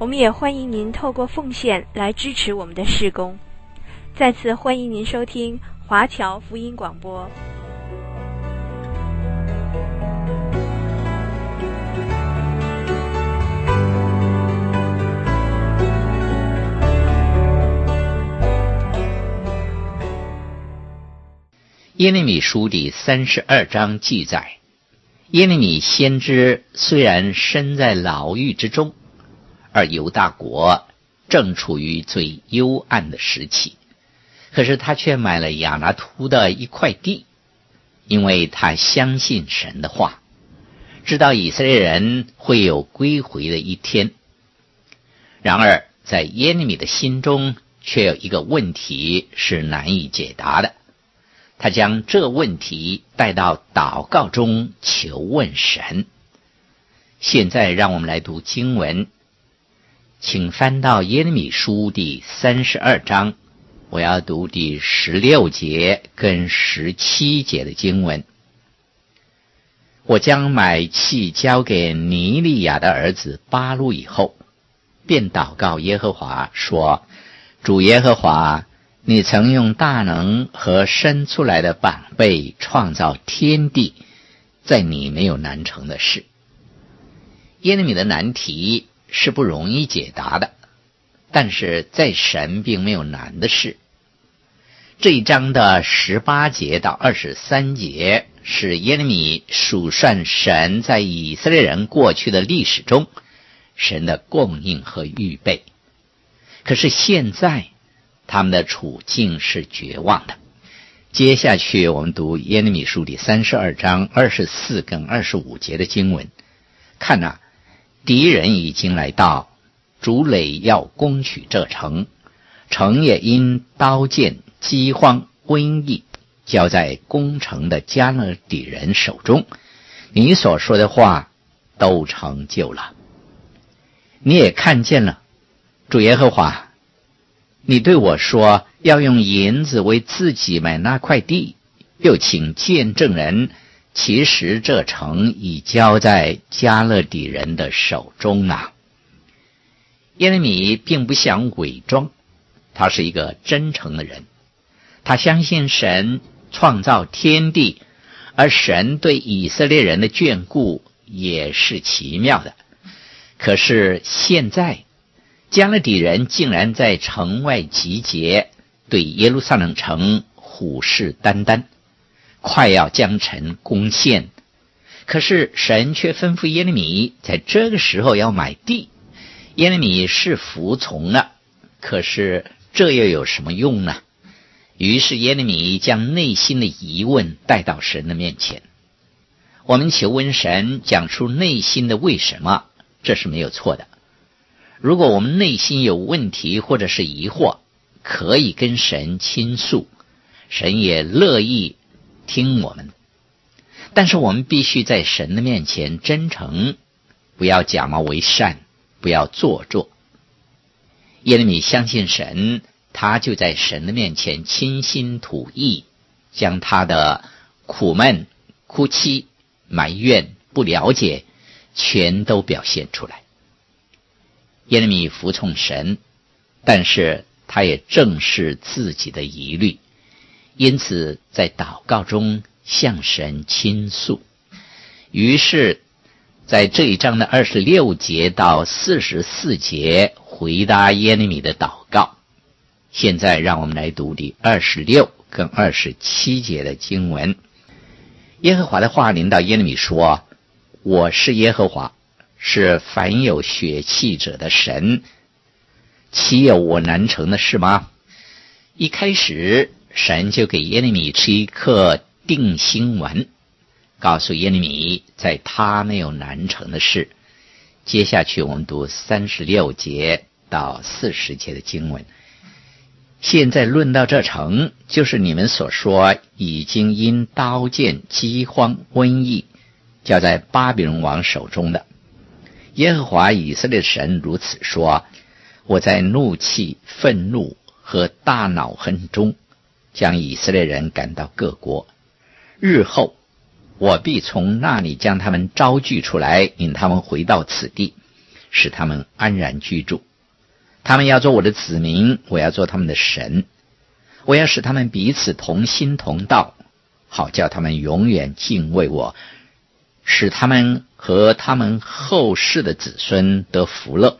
我们也欢迎您透过奉献来支持我们的事工。再次欢迎您收听华侨福音广播。耶利米书第三十二章记载，耶利米先知虽然身在牢狱之中。而犹大国正处于最幽暗的时期，可是他却买了亚拿突的一块地，因为他相信神的话，知道以色列人会有归回的一天。然而，在耶利米的心中却有一个问题是难以解答的，他将这问题带到祷告中求问神。现在，让我们来读经文。请翻到耶利米书第三十二章，我要读第十六节跟十七节的经文。我将买契交给尼利亚的儿子巴录以后，便祷告耶和华说：“主耶和华，你曾用大能和伸出来的膀臂创造天地，在你没有难成的事。”耶利米的难题。是不容易解答的，但是在神并没有难的事。这一章的十八节到二十三节是耶利米数算神在以色列人过去的历史中神的供应和预备。可是现在他们的处境是绝望的。接下去我们读耶利米书第三十二章二十四跟二十五节的经文，看哪。敌人已经来到，主垒要攻取这城，城也因刀剑、饥荒、瘟疫，交在攻城的迦勒底人手中。你所说的话都成就了，你也看见了，主耶和华，你对我说要用银子为自己买那块地，又请见证人。其实这城已交在迦勒底人的手中了。耶利米并不想伪装，他是一个真诚的人，他相信神创造天地，而神对以色列人的眷顾也是奇妙的。可是现在，迦勒底人竟然在城外集结，对耶路撒冷城虎视眈眈。快要将城攻陷，可是神却吩咐耶利米在这个时候要买地。耶利米是服从了，可是这又有什么用呢？于是耶利米将内心的疑问带到神的面前。我们求问神讲出内心的为什么，这是没有错的。如果我们内心有问题或者是疑惑，可以跟神倾诉，神也乐意。听我们，但是我们必须在神的面前真诚，不要假冒为善，不要做作。耶利米相信神，他就在神的面前倾心吐意，将他的苦闷、哭泣、埋怨、不了解，全都表现出来。耶利米服从神，但是他也正视自己的疑虑。因此，在祷告中向神倾诉。于是，在这一章的二十六节到四十四节回答耶利米的祷告。现在，让我们来读第二十六跟二十七节的经文。耶和华的话临到耶利米说：“我是耶和华，是凡有血气者的神，岂有我难成的事吗？”一开始。神就给耶利米吃一颗定心丸，告诉耶利米，在他没有难成的事。接下去我们读三十六节到四十节的经文。现在论到这城，就是你们所说已经因刀剑、饥荒、瘟疫交在巴比伦王手中的。耶和华以色列神如此说：我在怒气、愤怒和大恼恨中，将以色列人赶到各国。日后，我必从那里将他们招聚出来，引他们回到此地，使他们安然居住。他们要做我的子民，我要做他们的神。我要使他们彼此同心同道，好叫他们永远敬畏我，使他们和他们后世的子孙得福乐。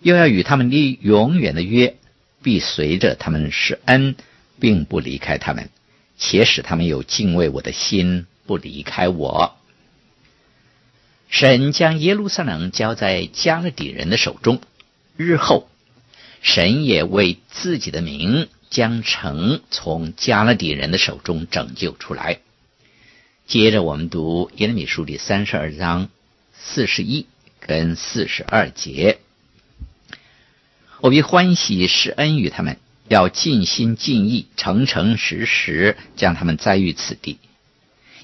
又要与他们立永远的约，必随着他们施恩，并不离开他们，且使他们有敬畏我的心，不离开我。神将耶路撒冷交在迦勒底人的手中。日后，神也为自己的名将城从迦勒底人的手中拯救出来。接着，我们读耶利米书第三十二章四十一跟四十二节：我必欢喜施恩于他们，要尽心尽意、诚诚实实将他们栽于此地，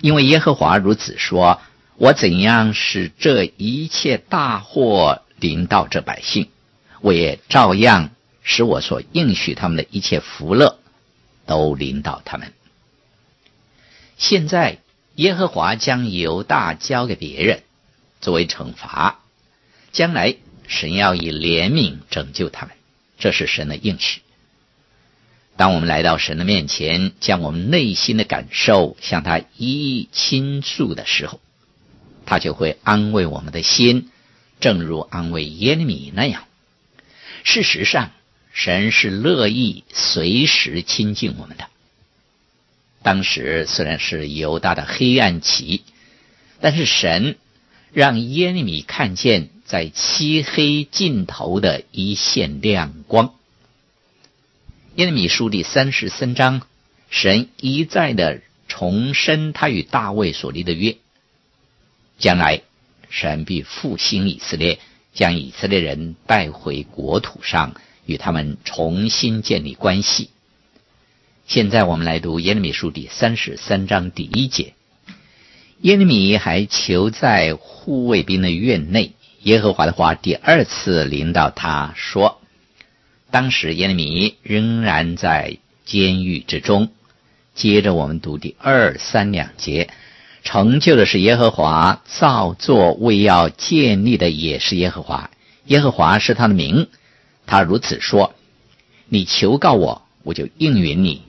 因为耶和华如此说：我怎样使这一切大祸临到这百姓。我也照样使我所应许他们的一切福乐都临到他们。现在耶和华将犹大交给别人作为惩罚，将来神要以怜悯拯救他们，这是神的应许。当我们来到神的面前，将我们内心的感受向他一一倾诉的时候，他就会安慰我们的心，正如安慰耶利米那样。事实上，神是乐意随时亲近我们的。当时虽然是犹大的黑暗期，但是神让耶利米看见在漆黑尽头的一线亮光。耶利米书第三十三章，神一再的重申他与大卫所立的约，将来神必复兴以色列。将以色列人带回国土上，与他们重新建立关系。现在我们来读耶利米书第三十三章第一节。耶利米还囚在护卫兵的院内，耶和华的话第二次临到他说：“当时耶利米仍然在监狱之中。”接着我们读第二三两节。成就的是耶和华，造作为要建立的也是耶和华。耶和华是他的名，他如此说：“你求告我，我就应允你，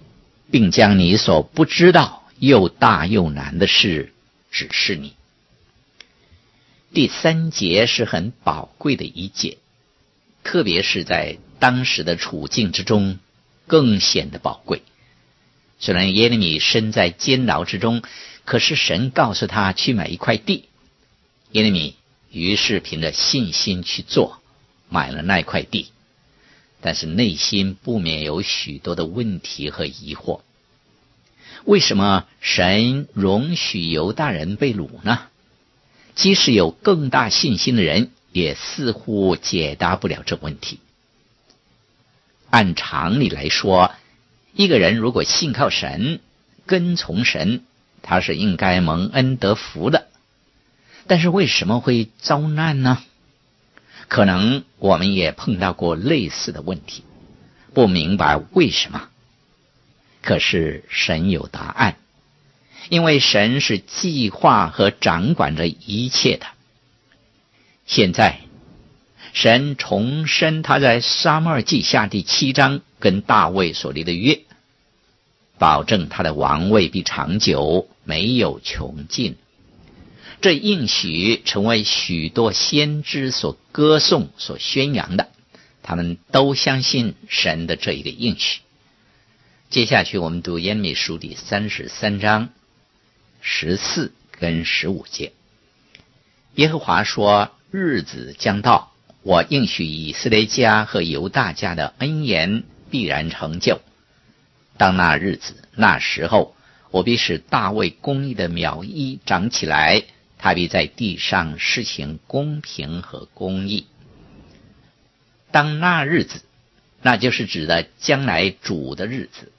并将你所不知道又大又难的事指示你。”第三节是很宝贵的一节，特别是在当时的处境之中，更显得宝贵。虽然耶利米身在监牢之中。可是神告诉他去买一块地，耶利米于是凭着信心去做，买了那块地，但是内心不免有许多的问题和疑惑。为什么神容许犹大人被掳呢？即使有更大信心的人，也似乎解答不了这问题。按常理来说，一个人如果信靠神，跟从神，他是应该蒙恩得福的，但是为什么会遭难呢？可能我们也碰到过类似的问题，不明白为什么。可是神有答案，因为神是计划和掌管着一切的。现在，神重申他在撒母耳记下第七章跟大卫所立的约。保证他的王位必长久，没有穷尽。这应许成为许多先知所歌颂、所宣扬的，他们都相信神的这一个应许。接下去，我们读耶利米书第三十三章十四跟十五节。耶和华说：“日子将到，我应许以色列家和犹大家的恩言必然成就。”当那日子、那时候，我必使大卫公义的苗裔长起来，他必在地上施行公平和公义。当那日子，那就是指的将来主的日子。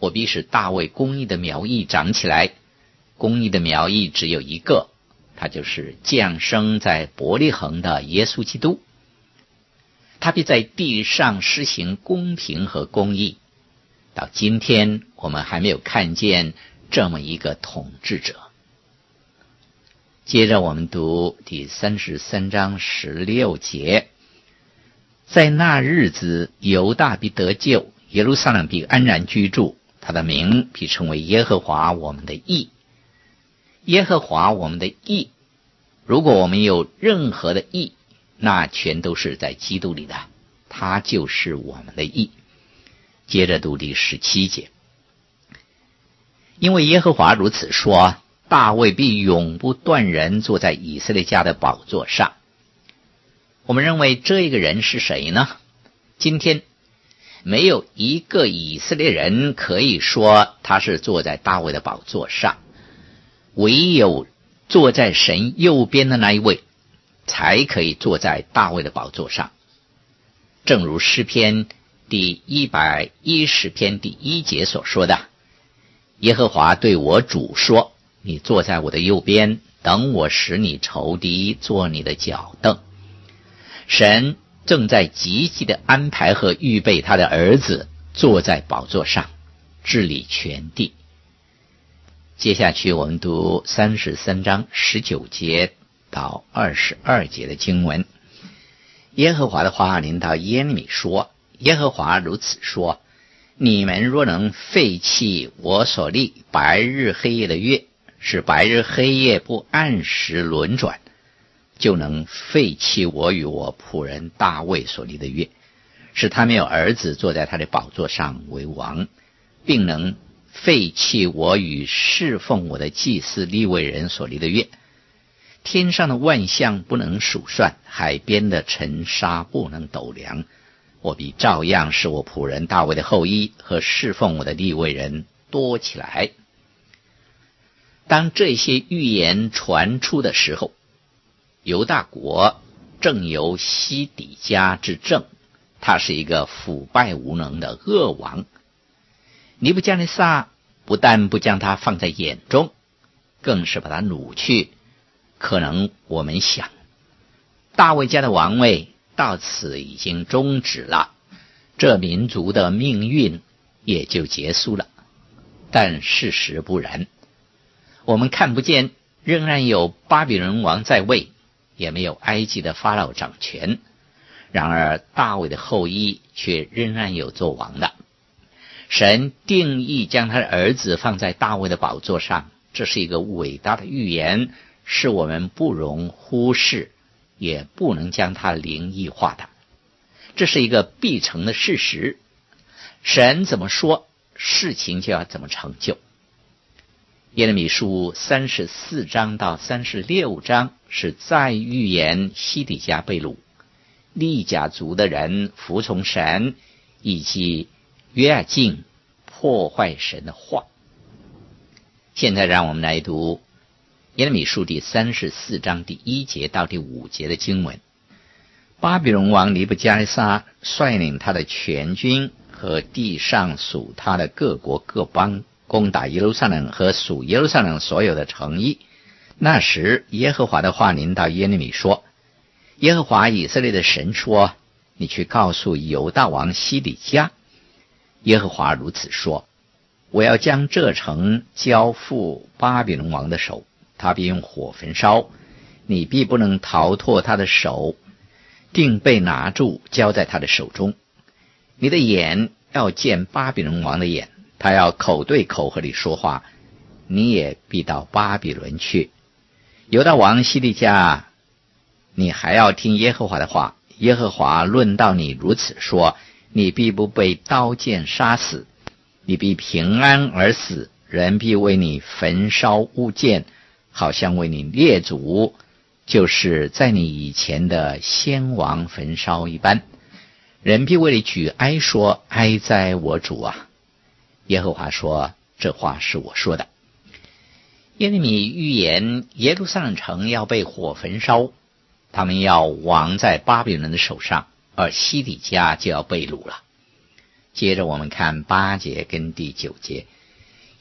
我必使大卫公义的苗裔长起来，公义的苗裔只有一个，他就是降生在伯利恒的耶稣基督。他必在地上施行公平和公义。到今天，我们还没有看见这么一个统治者。接着，我们读第三十三章十六节：在那日子，犹大必得救，耶路撒冷必安然居住，他的名必称为耶和华我们的义。耶和华我们的义，如果我们有任何的义，那全都是在基督里的，他就是我们的义。接着读第十七节，因为耶和华如此说：大卫必永不断人坐在以色列家的宝座上。我们认为这一个人是谁呢？今天没有一个以色列人可以说他是坐在大卫的宝座上，唯有坐在神右边的那一位，才可以坐在大卫的宝座上。正如诗篇。第一百一十篇第一节所说的：“耶和华对我主说，你坐在我的右边，等我使你仇敌坐你的脚凳。”神正在积极的安排和预备他的儿子坐在宝座上，治理全地。接下去我们读三十三章十九节到二十二节的经文。耶和华的话临到耶利米说。耶和华如此说：“你们若能废弃我所立白日黑夜的月，使白日黑夜不按时轮转，就能废弃我与我仆人大卫所立的月，使他没有儿子坐在他的宝座上为王，并能废弃我与侍奉我的祭司利未人所立的月。天上的万象不能数算，海边的尘沙不能斗量。”我必照样使我仆人大卫的后裔和侍奉我的立位人多起来。当这些预言传出的时候，犹大国正由西底家之政，他是一个腐败无能的恶王。尼布加尼撒不但不将他放在眼中，更是把他掳去。可能我们想，大卫家的王位。到此已经终止了，这民族的命运也就结束了。但事实不然，我们看不见，仍然有巴比伦王在位，也没有埃及的法老掌权。然而大卫的后裔却仍然有做王的。神定义将他的儿子放在大卫的宝座上，这是一个伟大的预言，是我们不容忽视。也不能将它灵异化的，这是一个必成的事实。神怎么说，事情就要怎么成就。耶利米书三十四章到三十六章是再预言西底家被掳，利甲族的人服从神，以及约雅敬破坏神的话。现在让我们来读。耶利米书第三十四章第一节到第五节的经文：巴比伦王尼布加利沙率领他的全军和地上属他的各国各邦，攻打耶路撒冷和属耶路撒冷所有的城邑。那时，耶和华的话临到耶利米说：“耶和华以色列的神说，你去告诉犹大王西底家，耶和华如此说：我要将这城交付巴比伦王的手。”他必用火焚烧，你必不能逃脱他的手，定被拿住，交在他的手中。你的眼要见巴比伦王的眼，他要口对口和你说话，你也必到巴比伦去。犹大王西利家，你还要听耶和华的话。耶和华论到你如此说：你必不被刀剑杀死，你必平安而死，人必为你焚烧物件。好像为你列祖，就是在你以前的先王焚烧一般，人必为你举哀说：“哀哉，我主啊！”耶和华说：“这话是我说的。”耶利米预言耶路撒冷城要被火焚烧，他们要亡在巴比伦的手上，而西底家就要被掳了。接着我们看八节跟第九节，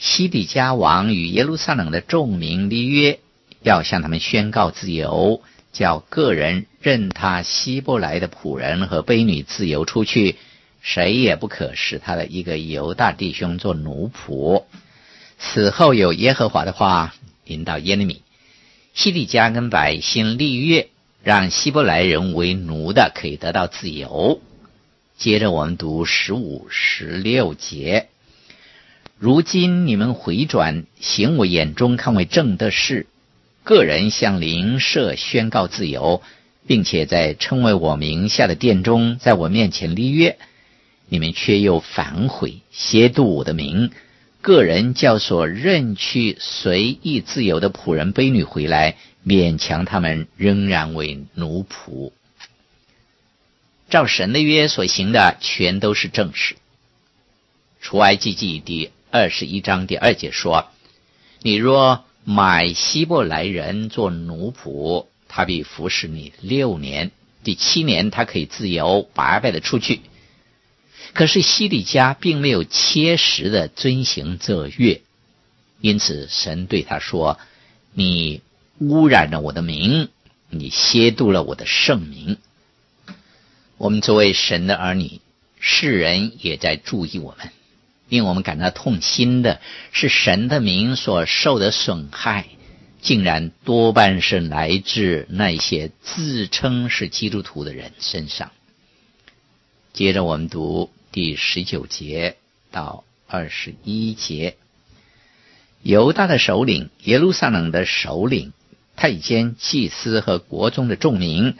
西底家王与耶路撒冷的众民立约，要向他们宣告自由，叫个人任他希伯来的仆人和婢女自由出去，谁也不可使他的一个犹大弟兄做奴仆。此后有耶和华的话临到耶利米，西底家跟百姓立约，让希伯来人为奴的可以得到自由。接着我们读十五、十六节。如今你们回转，行我眼中看为正的事，个人向邻舍宣告自由，并且在称为我名下的殿中，在我面前立约，你们却又反悔，亵渎我的名。个人叫所任去随意自由的仆人婢女回来，勉强他们仍然为奴仆。照神的约所行的，全都是正事。除埃及记第二十一章第二节说：“你若买希伯来人做奴仆，他必服侍你六年，第七年他可以自由白白的出去。”可是西利家并没有切实的遵行这约，因此神对他说：“你污染了我的名，你亵渎了我的圣名。”我们作为神的儿女，世人也在注意我们，令我们感到痛心的是，神的名所受的损害，竟然多半是来自那些自称是基督徒的人身上。接着我们读。第十九节到二十一节，犹大的首领、耶路撒冷的首领、太监、祭司和国中的众民，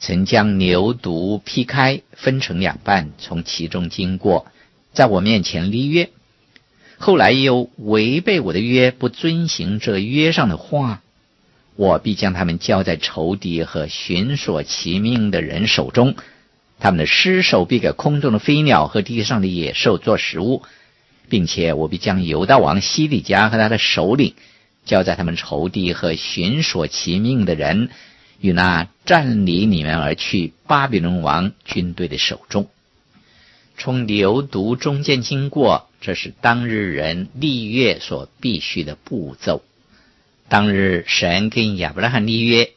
曾将牛犊劈开，分成两半，从其中经过，在我面前立约。后来又违背我的约，不遵行这约上的话，我必将他们交在仇敌和寻索其命的人手中。他们的尸首必给空中的飞鸟和地上的野兽做食物，并且我必将犹大王西底家和他的首领交在他们仇敌和寻索其命的人与那占领你们而去巴比伦王军队的手中。从牛犊中间经过，这是当日人立约所必须的步骤。当日神跟亚伯拉罕立约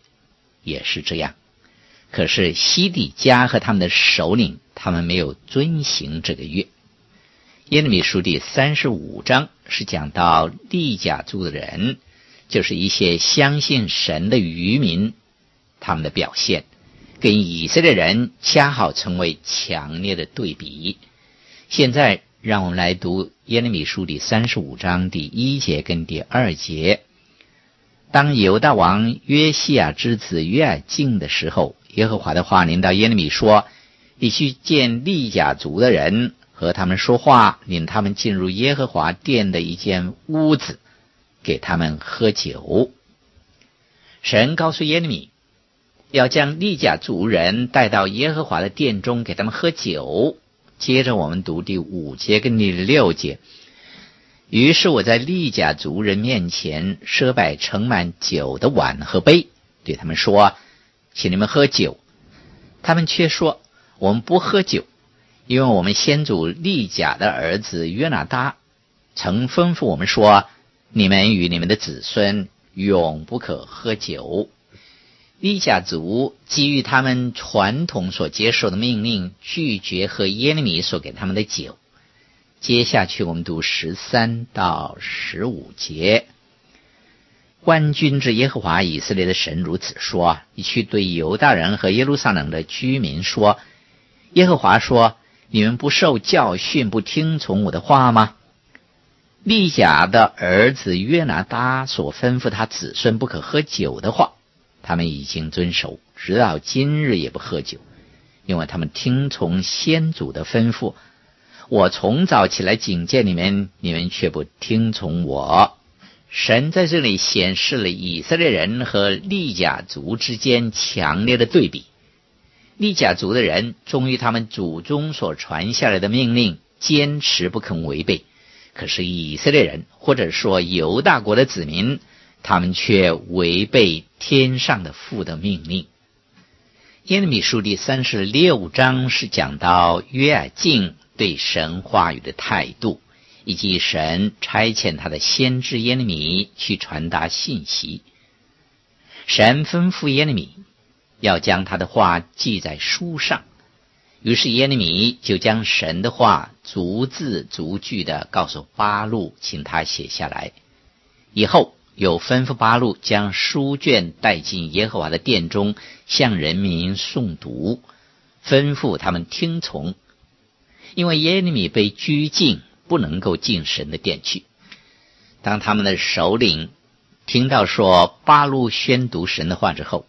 也是这样。可是西底家和他们的首领，他们没有遵行这个约。耶利米书第三十五章是讲到利甲族的人，就是一些相信神的渔民，他们的表现跟以色列人恰好成为强烈的对比。现在让我们来读耶利米书第三十五章第一节跟第二节。当犹大王约西亚之子约尔敬的时候。耶和华的话临到耶利米说：“你去见利甲族的人，和他们说话，领他们进入耶和华殿的一间屋子，给他们喝酒。”神告诉耶利米，要将利甲族人带到耶和华的殿中，给他们喝酒。接着我们读第五节跟第六节。于是我在利甲族人面前设摆盛满酒的碗和杯，对他们说。请你们喝酒，他们却说：“我们不喝酒，因为我们先祖利甲的儿子约拿答曾吩咐我们说：你们与你们的子孙永不可喝酒。”利甲族基于他们传统所接受的命令，拒绝喝耶利米所给他们的酒。接下去我们读十三到十五节。万军之耶和华以色列的神如此说：“你去对犹大人和耶路撒冷的居民说，耶和华说：你们不受教训，不听从我的话吗？利甲的儿子约拿达所吩咐他子孙不可喝酒的话，他们已经遵守，直到今日也不喝酒，因为他们听从先祖的吩咐。我从早起来警戒你们，你们却不听从我。”神在这里显示了以色列人和利甲族之间强烈的对比。利甲族的人忠于他们祖宗所传下来的命令，坚持不肯违背；可是以色列人，或者说犹大国的子民，他们却违背天上的父的命令。耶利米书第三十六章是讲到约尔敬对神话语的态度，以及神差遣他的先知耶利米去传达信息。神吩咐耶利米要将他的话记在书上，于是耶利米就将神的话逐字逐句的告诉巴路，请他写下来。以后又吩咐八路将书卷带进耶和华的殿中，向人民诵读，吩咐他们听从。因为耶利米被拘禁，不能够进神的殿去。当他们的首领听到说八路宣读神的话之后，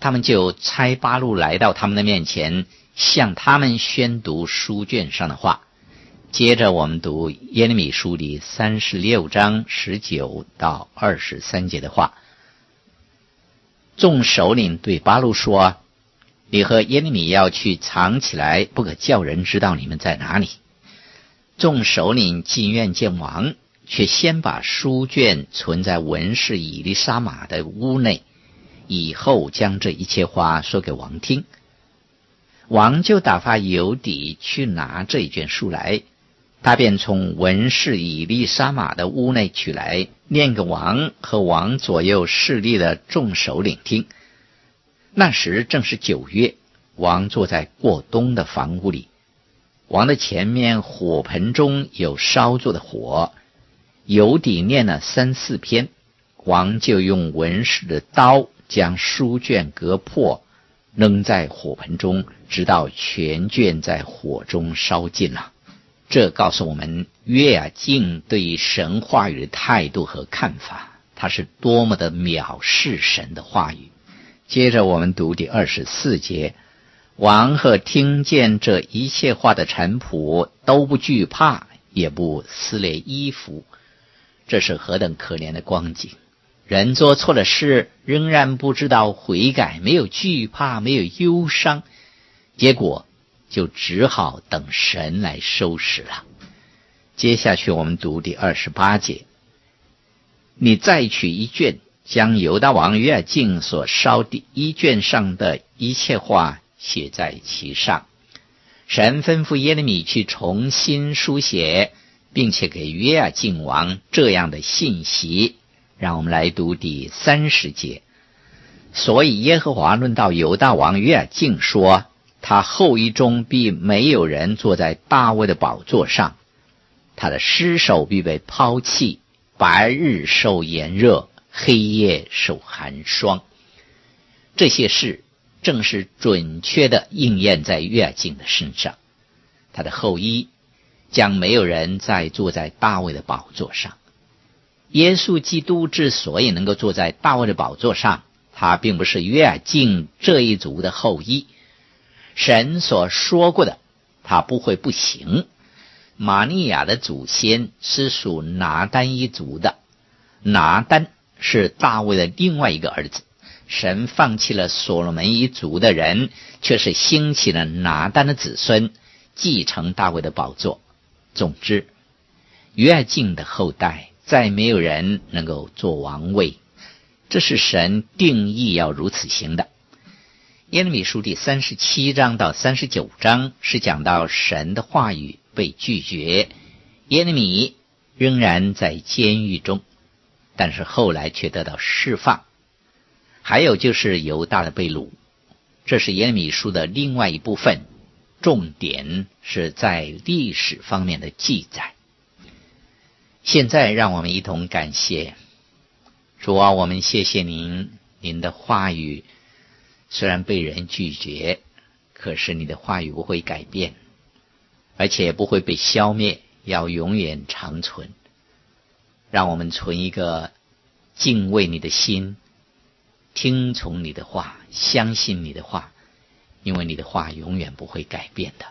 他们就差八路来到他们的面前，向他们宣读书卷上的话。接着我们读耶利米书里三十六章十九到二十三节的话。众首领对巴录说。你和耶利米要去藏起来，不可叫人知道你们在哪里。众首领进院见王，却先把书卷存在文士以利沙玛的屋内，以后将这一切话说给王听。王就打发犹底去拿这一卷书来，他便从文士以利沙玛的屋内取来，念给王和王左右侍立的众首领听。那时正是九月，王坐在过冬的房屋里，王的前面火盆中有烧着的火。犹底念了三四篇，王就用文士的刀将书卷割破，扔在火盆中，直到全卷在火中烧尽了。这告诉我们约雅敬对神话语的态度和看法，他是多么的藐视神的话语。接着我们读第二十四节，王和听见这一切话的臣仆都不惧怕，也不撕裂衣服。这是何等可怜的光景！人做错了事，仍然不知道悔改，没有惧怕，没有忧伤，结果就只好等神来收拾了。接下去我们读第二十八节，你再取一卷。将犹大王约雅敬所烧第一卷上的一切话写在其上。神吩咐耶利米去重新书写，并且给约雅敬王这样的信息。让我们来读第三十节。所以耶和华论到犹大王约雅敬说：他后裔中必没有人坐在大卫的宝座上，他的尸首必被抛弃，白日受炎热。黑夜受寒霜，这些事正是准确的应验在约雅敬的身上。他的后裔将没有人再坐在大卫的宝座上。耶稣基督之所以能够坐在大卫的宝座上，他并不是约雅敬这一族的后裔。神所说过的，他不会不行。玛利亚的祖先是属拿单一族的，拿单。是大卫的另外一个儿子，神放弃了所罗门一族的人，却是兴起了拿单的子孙继承大卫的宝座。总之，约雅敬的后代再没有人能够做王位，这是神定义要如此行的。耶利米书第三十七章到三十九章是讲到神的话语被拒绝，耶利米仍然在监狱中。但是后来却得到释放，还有就是犹大的被掳，这是耶利米书的另外一部分，重点是在历史方面的记载。现在让我们一同感谢主啊，我们谢谢您，您的话语虽然被人拒绝，可是你的话语不会改变，而且不会被消灭，要永远长存。让我们存一个敬畏你的心，听从你的话，相信你的话，因为你的话永远不会改变的。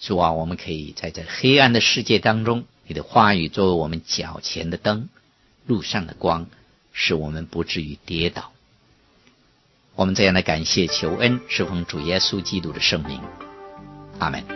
主啊，我们可以在这黑暗的世界当中，你的话语作为我们脚前的灯，路上的光，使我们不至于跌倒。我们这样的感谢求恩，是奉主耶稣基督的圣名，阿门。